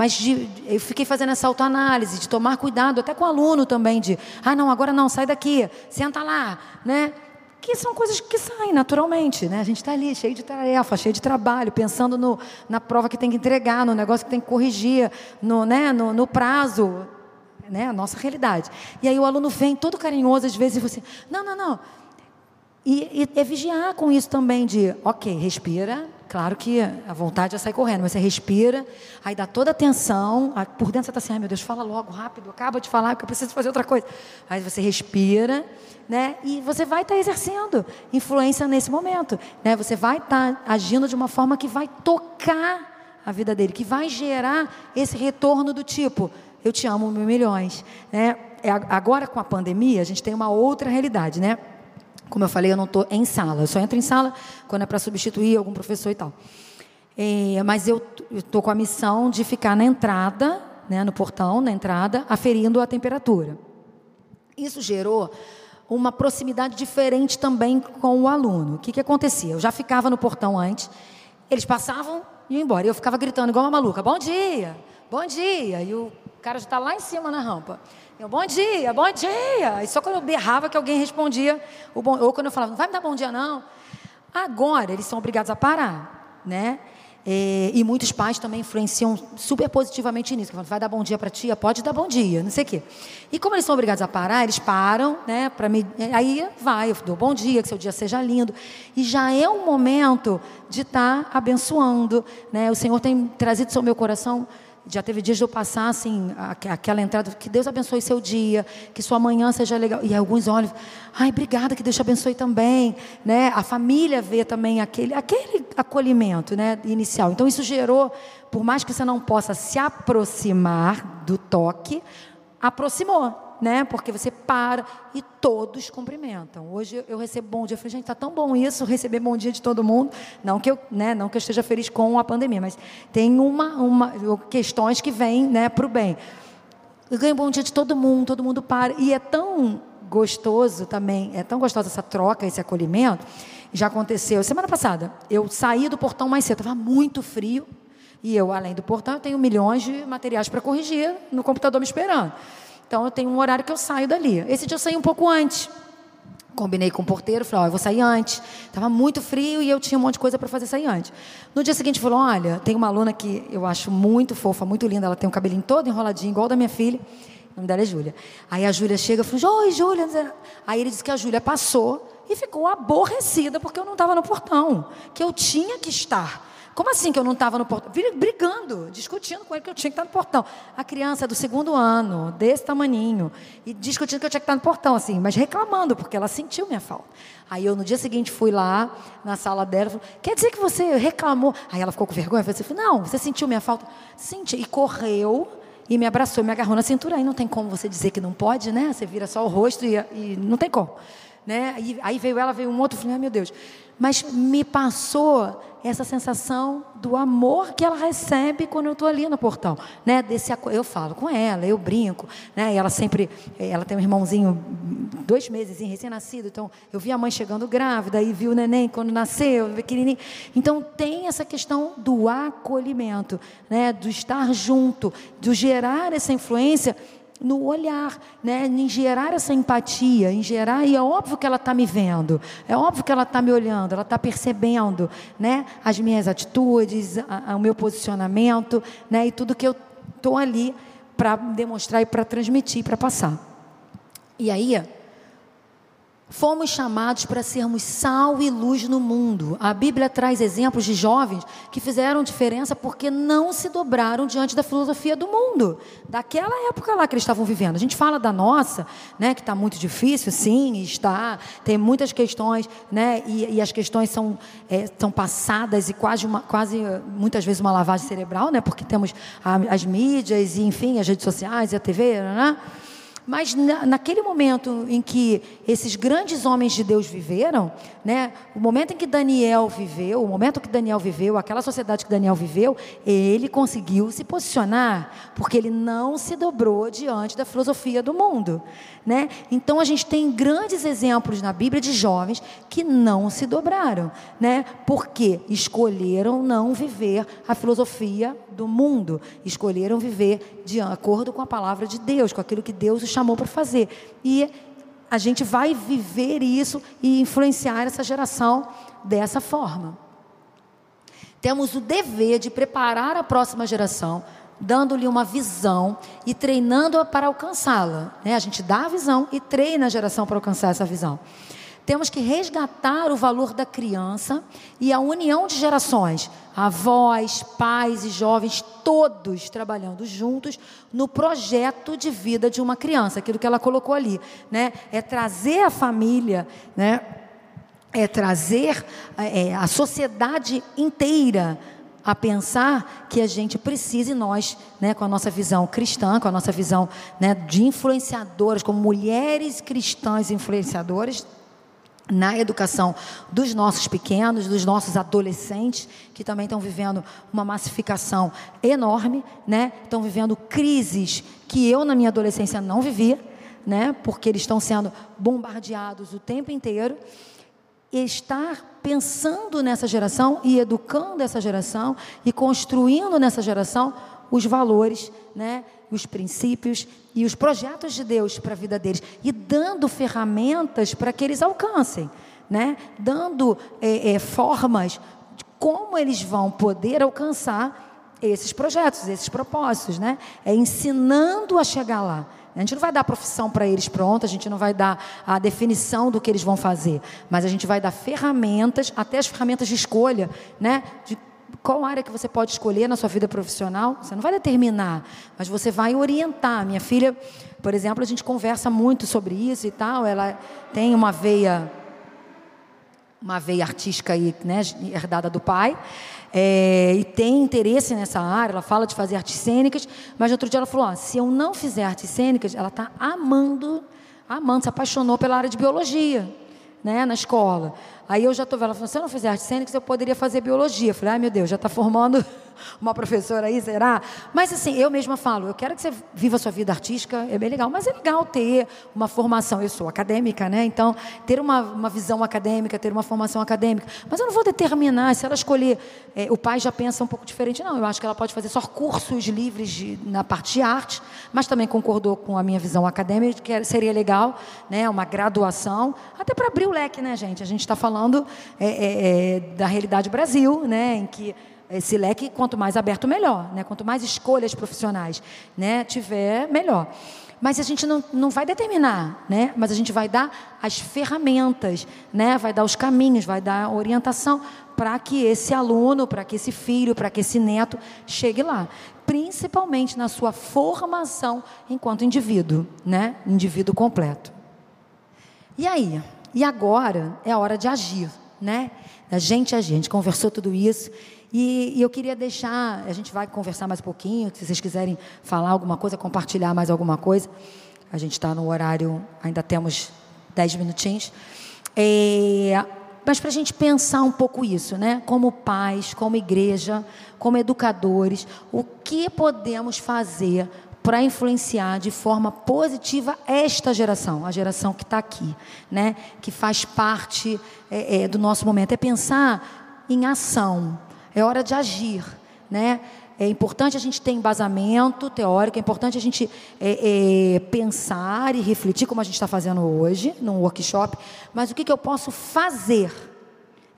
mas de, eu fiquei fazendo essa autoanálise, de tomar cuidado, até com o aluno também, de, ah, não, agora não, sai daqui, senta lá, né? que são coisas que saem naturalmente, né? A gente está ali cheio de tarefa, cheio de trabalho, pensando no, na prova que tem que entregar, no negócio que tem que corrigir, no, né, no, no prazo né, a nossa realidade. E aí o aluno vem todo carinhoso, às vezes, e você, não, não, não. E, e é vigiar com isso também de, ok, respira, claro que a vontade é sair correndo, mas você respira, aí dá toda a atenção, por dentro você está assim, ai meu Deus, fala logo, rápido, acaba de falar que eu preciso fazer outra coisa. Aí você respira, né, e você vai estar tá exercendo influência nesse momento, né, você vai estar tá agindo de uma forma que vai tocar a vida dele, que vai gerar esse retorno do tipo, eu te amo mil milhões. Né? É, agora com a pandemia, a gente tem uma outra realidade, né? Como eu falei, eu não estou em sala. Eu só entro em sala quando é para substituir algum professor e tal. É, mas eu estou com a missão de ficar na entrada, né, no portão, na entrada, aferindo a temperatura. Isso gerou uma proximidade diferente também com o aluno. O que, que acontecia? Eu já ficava no portão antes, eles passavam e iam embora. Eu ficava gritando igual uma maluca: bom dia, bom dia. E o cara já está lá em cima na rampa. Eu, bom dia, bom dia. E só quando eu berrava que alguém respondia, o bom, ou quando eu falava, não vai me dar bom dia, não. Agora, eles são obrigados a parar, né? E, e muitos pais também influenciam super positivamente nisso. Falam, vai dar bom dia para tia? Pode dar bom dia, não sei o quê. E como eles são obrigados a parar, eles param, né? Para me, aí vai, eu dou bom dia, que seu dia seja lindo. E já é um momento de estar tá abençoando, né? O Senhor tem trazido isso ao meu coração já teve dias de eu passar assim, aquela entrada, que Deus abençoe seu dia, que sua manhã seja legal. E alguns olham, ai, obrigada, que Deus te abençoe também. Né? A família vê também aquele, aquele acolhimento né, inicial. Então isso gerou, por mais que você não possa se aproximar do toque, aproximou né? Porque você para e todos cumprimentam. Hoje eu recebo bom dia. Eu falei, gente, tá tão bom isso, receber bom dia de todo mundo. Não que eu, né, não que eu esteja feliz com a pandemia, mas tem uma, uma questões que vêm, né, para o bem. Eu ganho bom dia de todo mundo, todo mundo para. E é tão gostoso também, é tão gostosa essa troca, esse acolhimento. Já aconteceu semana passada. Eu saí do portão mais cedo, estava muito frio. E eu, além do portão, eu tenho milhões de materiais para corrigir no computador me esperando. Então eu tenho um horário que eu saio dali. Esse dia eu saí um pouco antes. Combinei com o porteiro, falei, ó, eu vou sair antes. Estava muito frio e eu tinha um monte de coisa para fazer sair antes. No dia seguinte, falou, olha, tem uma aluna que eu acho muito fofa, muito linda, ela tem um cabelinho todo enroladinho, igual da minha filha. O nome dela é Júlia. Aí a Júlia chega e falou, oi, Júlia. Aí ele disse que a Júlia passou e ficou aborrecida porque eu não estava no portão, que eu tinha que estar. Como assim que eu não estava no portão? Brigando, discutindo com ele que eu tinha que estar no portão. A criança do segundo ano, desse tamaninho, e discutindo que eu tinha que estar no portão, assim, mas reclamando, porque ela sentiu minha falta. Aí eu no dia seguinte fui lá na sala dela, falei, quer dizer que você reclamou? Aí ela ficou com vergonha, eu falei, não, você sentiu minha falta? Senti, e correu e me abraçou, me agarrou na cintura. Aí não tem como você dizer que não pode, né? Você vira só o rosto e, e não tem como. Né? E, aí veio ela, veio um outro, falei, meu Deus. Mas me passou essa sensação do amor que ela recebe quando eu estou ali no portão, né? Desse eu falo com ela, eu brinco, né? E ela sempre, ela tem um irmãozinho dois meses recém-nascido, então eu vi a mãe chegando grávida e vi o neném quando nasceu, pequenininho. Então tem essa questão do acolhimento, né? Do estar junto, do gerar essa influência no olhar, né? em gerar essa empatia, em gerar, e é óbvio que ela está me vendo, é óbvio que ela está me olhando, ela está percebendo né? as minhas atitudes, a, a, o meu posicionamento, né? e tudo que eu estou ali para demonstrar e para transmitir, para passar. E aí, Fomos chamados para sermos sal e luz no mundo. A Bíblia traz exemplos de jovens que fizeram diferença porque não se dobraram diante da filosofia do mundo, daquela época lá que eles estavam vivendo. A gente fala da nossa, né, que está muito difícil, sim, está, tem muitas questões, né, e, e as questões são, é, são passadas e quase, uma, quase muitas vezes uma lavagem cerebral, né, porque temos a, as mídias e, enfim, as redes sociais e a TV, né? Mas na, naquele momento em que esses grandes homens de Deus viveram, né, o momento em que Daniel viveu, o momento que Daniel viveu, aquela sociedade que Daniel viveu, ele conseguiu se posicionar, porque ele não se dobrou diante da filosofia do mundo. Né? Então a gente tem grandes exemplos na Bíblia de jovens que não se dobraram, né? porque escolheram não viver a filosofia do mundo, escolheram viver de acordo com a palavra de Deus, com aquilo que Deus os chamou para fazer. E a gente vai viver isso e influenciar essa geração dessa forma. Temos o dever de preparar a próxima geração, dando-lhe uma visão e treinando-a para alcançá-la. Né? A gente dá a visão e treina a geração para alcançar essa visão. Temos que resgatar o valor da criança e a união de gerações, avós, pais e jovens, todos trabalhando juntos no projeto de vida de uma criança, aquilo que ela colocou ali, né? É trazer a família, né? É trazer é, a sociedade inteira a pensar que a gente precisa, e nós, né, com a nossa visão cristã, com a nossa visão né, de influenciadoras, como mulheres cristãs influenciadoras, na educação dos nossos pequenos, dos nossos adolescentes, que também estão vivendo uma massificação enorme, né? Estão vivendo crises que eu na minha adolescência não vivia, né? Porque eles estão sendo bombardeados o tempo inteiro. Estar pensando nessa geração e educando essa geração e construindo nessa geração os valores, né? os princípios e os projetos de Deus para a vida deles e dando ferramentas para que eles alcancem, né? dando é, é, formas de como eles vão poder alcançar esses projetos, esses propósitos, né? É ensinando a chegar lá. A gente não vai dar a profissão para eles pronta, a gente não vai dar a definição do que eles vão fazer, mas a gente vai dar ferramentas, até as ferramentas de escolha, né? De qual área que você pode escolher na sua vida profissional, você não vai determinar, mas você vai orientar. Minha filha, por exemplo, a gente conversa muito sobre isso e tal, ela tem uma veia uma veia artística aí, né, herdada do pai, é, e tem interesse nessa área, ela fala de fazer artes cênicas, mas outro dia ela falou, ó, se eu não fizer artes cênicas, ela está amando, amando, se apaixonou pela área de biologia, né, na escola. Aí eu já estou vendo, ela falou, se eu não fizer artes cênicas, eu poderia fazer biologia. Eu falei, ai meu Deus, já está formando uma professora aí, será? Mas assim, eu mesma falo, eu quero que você viva a sua vida artística, é bem legal, mas é legal ter uma formação. Eu sou acadêmica, né? Então, ter uma, uma visão acadêmica, ter uma formação acadêmica. Mas eu não vou determinar, se ela escolher, é, o pai já pensa um pouco diferente. Não, eu acho que ela pode fazer só cursos livres de, na parte de arte, mas também concordou com a minha visão acadêmica, que seria legal, né? Uma graduação, até para abrir o leque, né, gente? A gente está falando é, é, é, da realidade Brasil, né? Em que esse leque, quanto mais aberto, melhor. Né? Quanto mais escolhas profissionais né, tiver, melhor. Mas a gente não, não vai determinar, né? mas a gente vai dar as ferramentas, né? vai dar os caminhos, vai dar orientação para que esse aluno, para que esse filho, para que esse neto chegue lá. Principalmente na sua formação enquanto indivíduo, né? indivíduo completo. E aí? E agora é a hora de agir, né? A gente. A gente conversou tudo isso. E, e, eu queria deixar, a gente vai conversar mais um pouquinho, se vocês quiserem falar alguma coisa, compartilhar mais alguma coisa. A gente está no horário, ainda temos dez minutinhos. É, mas para a gente pensar um pouco isso, né? Como pais, como igreja, como educadores, o que podemos fazer para influenciar de forma positiva esta geração, a geração que está aqui, né? Que faz parte é, é, do nosso momento. É pensar em ação é hora de agir, né? É importante a gente ter embasamento teórico, é importante a gente é, é, pensar e refletir, como a gente está fazendo hoje, num workshop, mas o que, que eu posso fazer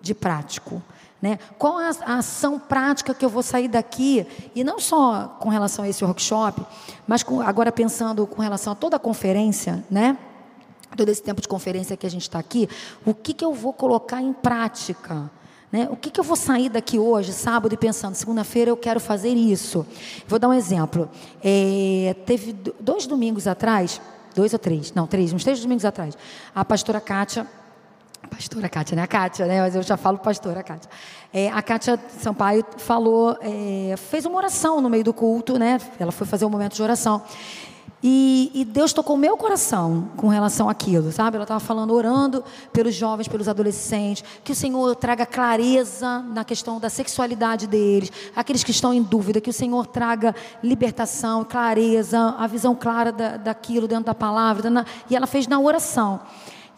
de prático? Né? Qual a, a ação prática que eu vou sair daqui, e não só com relação a esse workshop, mas com, agora pensando com relação a toda a conferência, né? todo esse tempo de conferência que a gente está aqui, o que, que eu vou colocar em prática? Né? O que, que eu vou sair daqui hoje, sábado, e pensando, segunda-feira eu quero fazer isso? Vou dar um exemplo. É, teve dois domingos atrás, dois ou três, não, três, uns três domingos atrás, a pastora Kátia pastora Kátia, né? A Kátia, né? Mas eu já falo pastora Kátia. É, a Kátia Sampaio falou, é, fez uma oração no meio do culto, né? Ela foi fazer um momento de oração. E, e Deus tocou meu coração com relação àquilo, sabe? Ela estava falando, orando pelos jovens, pelos adolescentes, que o Senhor traga clareza na questão da sexualidade deles, aqueles que estão em dúvida, que o Senhor traga libertação, clareza, a visão clara da, daquilo dentro da palavra. E ela fez na oração.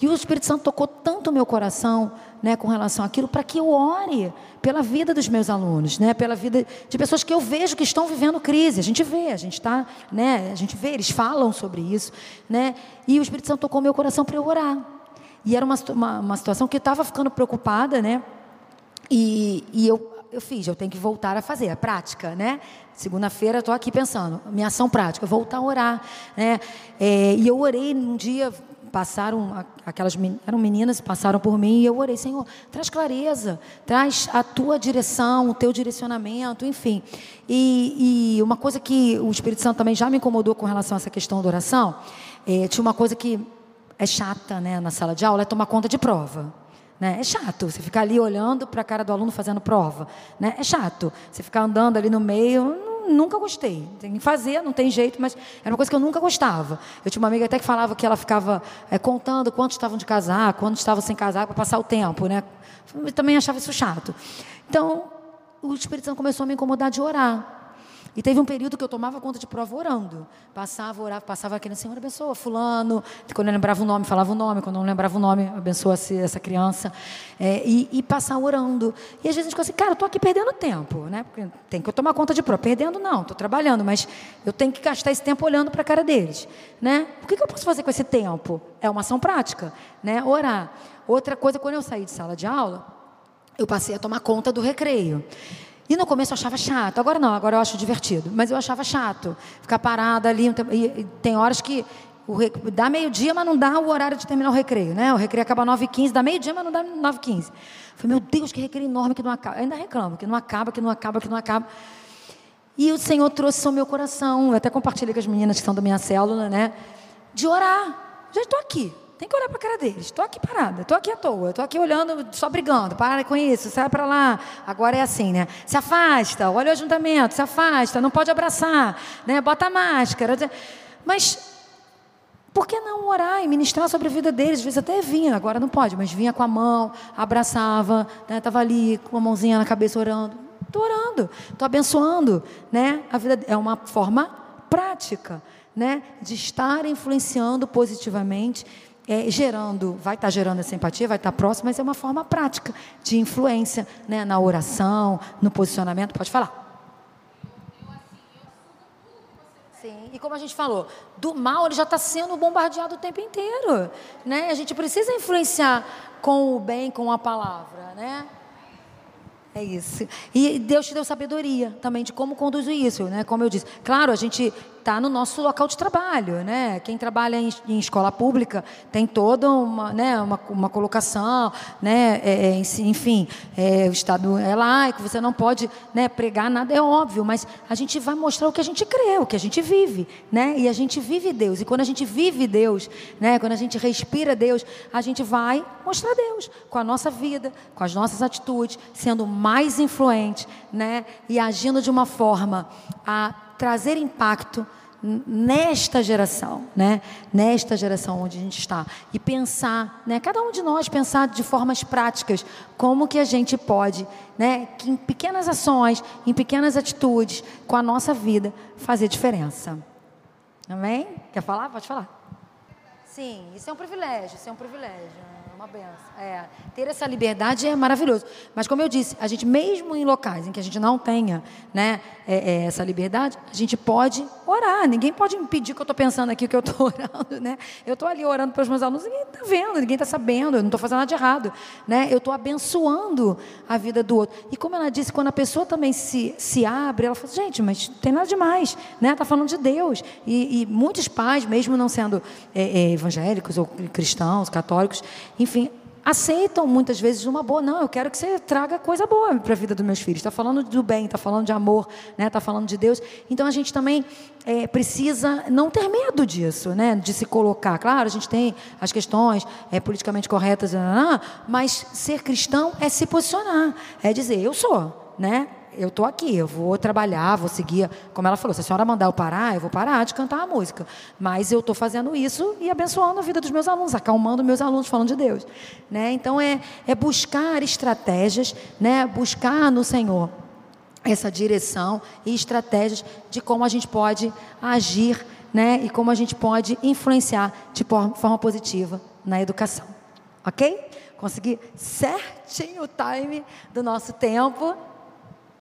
E o Espírito Santo tocou tanto o meu coração, né, com relação àquilo, para que eu ore pela vida dos meus alunos, né, pela vida de pessoas que eu vejo que estão vivendo crise. A gente vê, a gente está, né, a gente vê, eles falam sobre isso, né, e o Espírito Santo tocou o meu coração para eu orar. E era uma, uma, uma situação que eu estava ficando preocupada, né, e, e eu eu fiz, eu tenho que voltar a fazer, a prática, né? Segunda-feira estou aqui pensando, minha ação prática, voltar a orar, né? É, e eu orei num dia, passaram, aquelas eram meninas, passaram por mim e eu orei, Senhor, traz clareza, traz a tua direção, o teu direcionamento, enfim. E, e uma coisa que o Espírito Santo também já me incomodou com relação a essa questão da oração, é, tinha uma coisa que é chata né, na sala de aula, é tomar conta de prova. Né? É chato você ficar ali olhando para a cara do aluno fazendo prova. Né? É chato você ficar andando ali no meio nunca gostei. Tem que fazer, não tem jeito, mas era uma coisa que eu nunca gostava. Eu tinha uma amiga até que falava que ela ficava é, contando quantos estavam de casar, quantos estavam sem casar, para passar o tempo, né? Eu também achava isso chato. Então, o Espírito Santo começou a me incomodar de orar. E teve um período que eu tomava conta de prova orando. Passava, orava, passava aquele Senhor abençoa fulano. Quando eu lembrava o nome, falava o nome. Quando eu não lembrava o nome, abençoa essa criança. É, e, e passar orando. E às vezes a gente fica assim, cara, eu estou aqui perdendo tempo, né? Porque tem que eu tomar conta de prova. Perdendo não, estou trabalhando, mas eu tenho que gastar esse tempo olhando para a cara deles. Né? O que, que eu posso fazer com esse tempo? É uma ação prática, né? Orar. Outra coisa, quando eu saí de sala de aula, eu passei a tomar conta do recreio. E no começo eu achava chato, agora não, agora eu acho divertido. Mas eu achava chato ficar parada ali. E tem horas que o dá meio-dia, mas não dá o horário de terminar o recreio, né? O recreio acaba 9h15, dá meio-dia, mas não dá 9h15. Falei, meu Deus, que recreio enorme que não acaba. Eu ainda reclamo, que não acaba, que não acaba, que não acaba. E o Senhor trouxe isso ao meu coração. Eu até compartilhei com as meninas que são da minha célula, né? De orar. Já estou aqui. Tem que olhar para a cara deles. Estou aqui parada, estou aqui à toa, estou aqui olhando, só brigando. Para com isso, sai para lá. Agora é assim, né? Se afasta, olha o ajuntamento, se afasta, não pode abraçar, né? Bota a máscara. Mas por que não orar e ministrar sobre a vida deles? Às vezes até vinha, agora não pode, mas vinha com a mão, abraçava, estava né? ali com a mãozinha na cabeça orando. Estou orando, estou abençoando, né? A vida é uma forma prática, né? De estar influenciando positivamente é, gerando, vai estar tá gerando essa empatia, vai estar tá próximo, mas é uma forma prática de influência né, na oração, no posicionamento. Pode falar. Sim, e como a gente falou, do mal ele já está sendo bombardeado o tempo inteiro. Né? A gente precisa influenciar com o bem, com a palavra. Né? É isso. E Deus te deu sabedoria também de como conduzir isso, né? Como eu disse. Claro, a gente está no nosso local de trabalho, né? Quem trabalha em, em escola pública tem toda uma, né, uma, uma colocação, né? É, é enfim, é, o Estado é laico, você não pode né, pregar nada, é óbvio, mas a gente vai mostrar o que a gente crê, o que a gente vive, né? E a gente vive Deus. E quando a gente vive Deus, né? Quando a gente respira Deus, a gente vai mostrar Deus com a nossa vida, com as nossas atitudes, sendo mais influente, né? E agindo de uma forma a trazer impacto nesta geração, né? Nesta geração onde a gente está e pensar, né? Cada um de nós pensar de formas práticas como que a gente pode, né? Que em pequenas ações, em pequenas atitudes, com a nossa vida, fazer diferença. Amém? Quer falar? Pode falar. Sim, isso é um privilégio, isso é um privilégio, uma benção. É, ter essa liberdade é maravilhoso. Mas como eu disse, a gente mesmo em locais em que a gente não tenha, né, é, é, essa liberdade, a gente pode orar. Ninguém pode impedir que eu estou pensando aqui que eu estou orando, né? Eu estou ali orando para os meus alunos, ninguém está vendo, ninguém está sabendo, eu não estou fazendo nada de errado, né? Eu estou abençoando a vida do outro. E como ela disse, quando a pessoa também se, se abre, ela fala, gente, mas não tem nada demais, né? Está falando de Deus. E, e, muitos pais, mesmo não sendo é, é, evangélicos ou cristãos, católicos, enfim, aceitam muitas vezes uma boa. Não, eu quero que você traga coisa boa para a vida dos meus filhos. Está falando do bem, está falando de amor, né? Está falando de Deus. Então a gente também é, precisa não ter medo disso, né? De se colocar. Claro, a gente tem as questões é, politicamente corretas, mas ser cristão é se posicionar, é dizer eu sou, né? eu estou aqui, eu vou trabalhar, vou seguir. Como ela falou, se a senhora mandar eu parar, eu vou parar de cantar a música. Mas eu estou fazendo isso e abençoando a vida dos meus alunos, acalmando meus alunos, falando de Deus. Né? Então é, é buscar estratégias, né? buscar no Senhor essa direção e estratégias de como a gente pode agir né? e como a gente pode influenciar de forma positiva na educação. Ok? Consegui certinho o time do nosso tempo.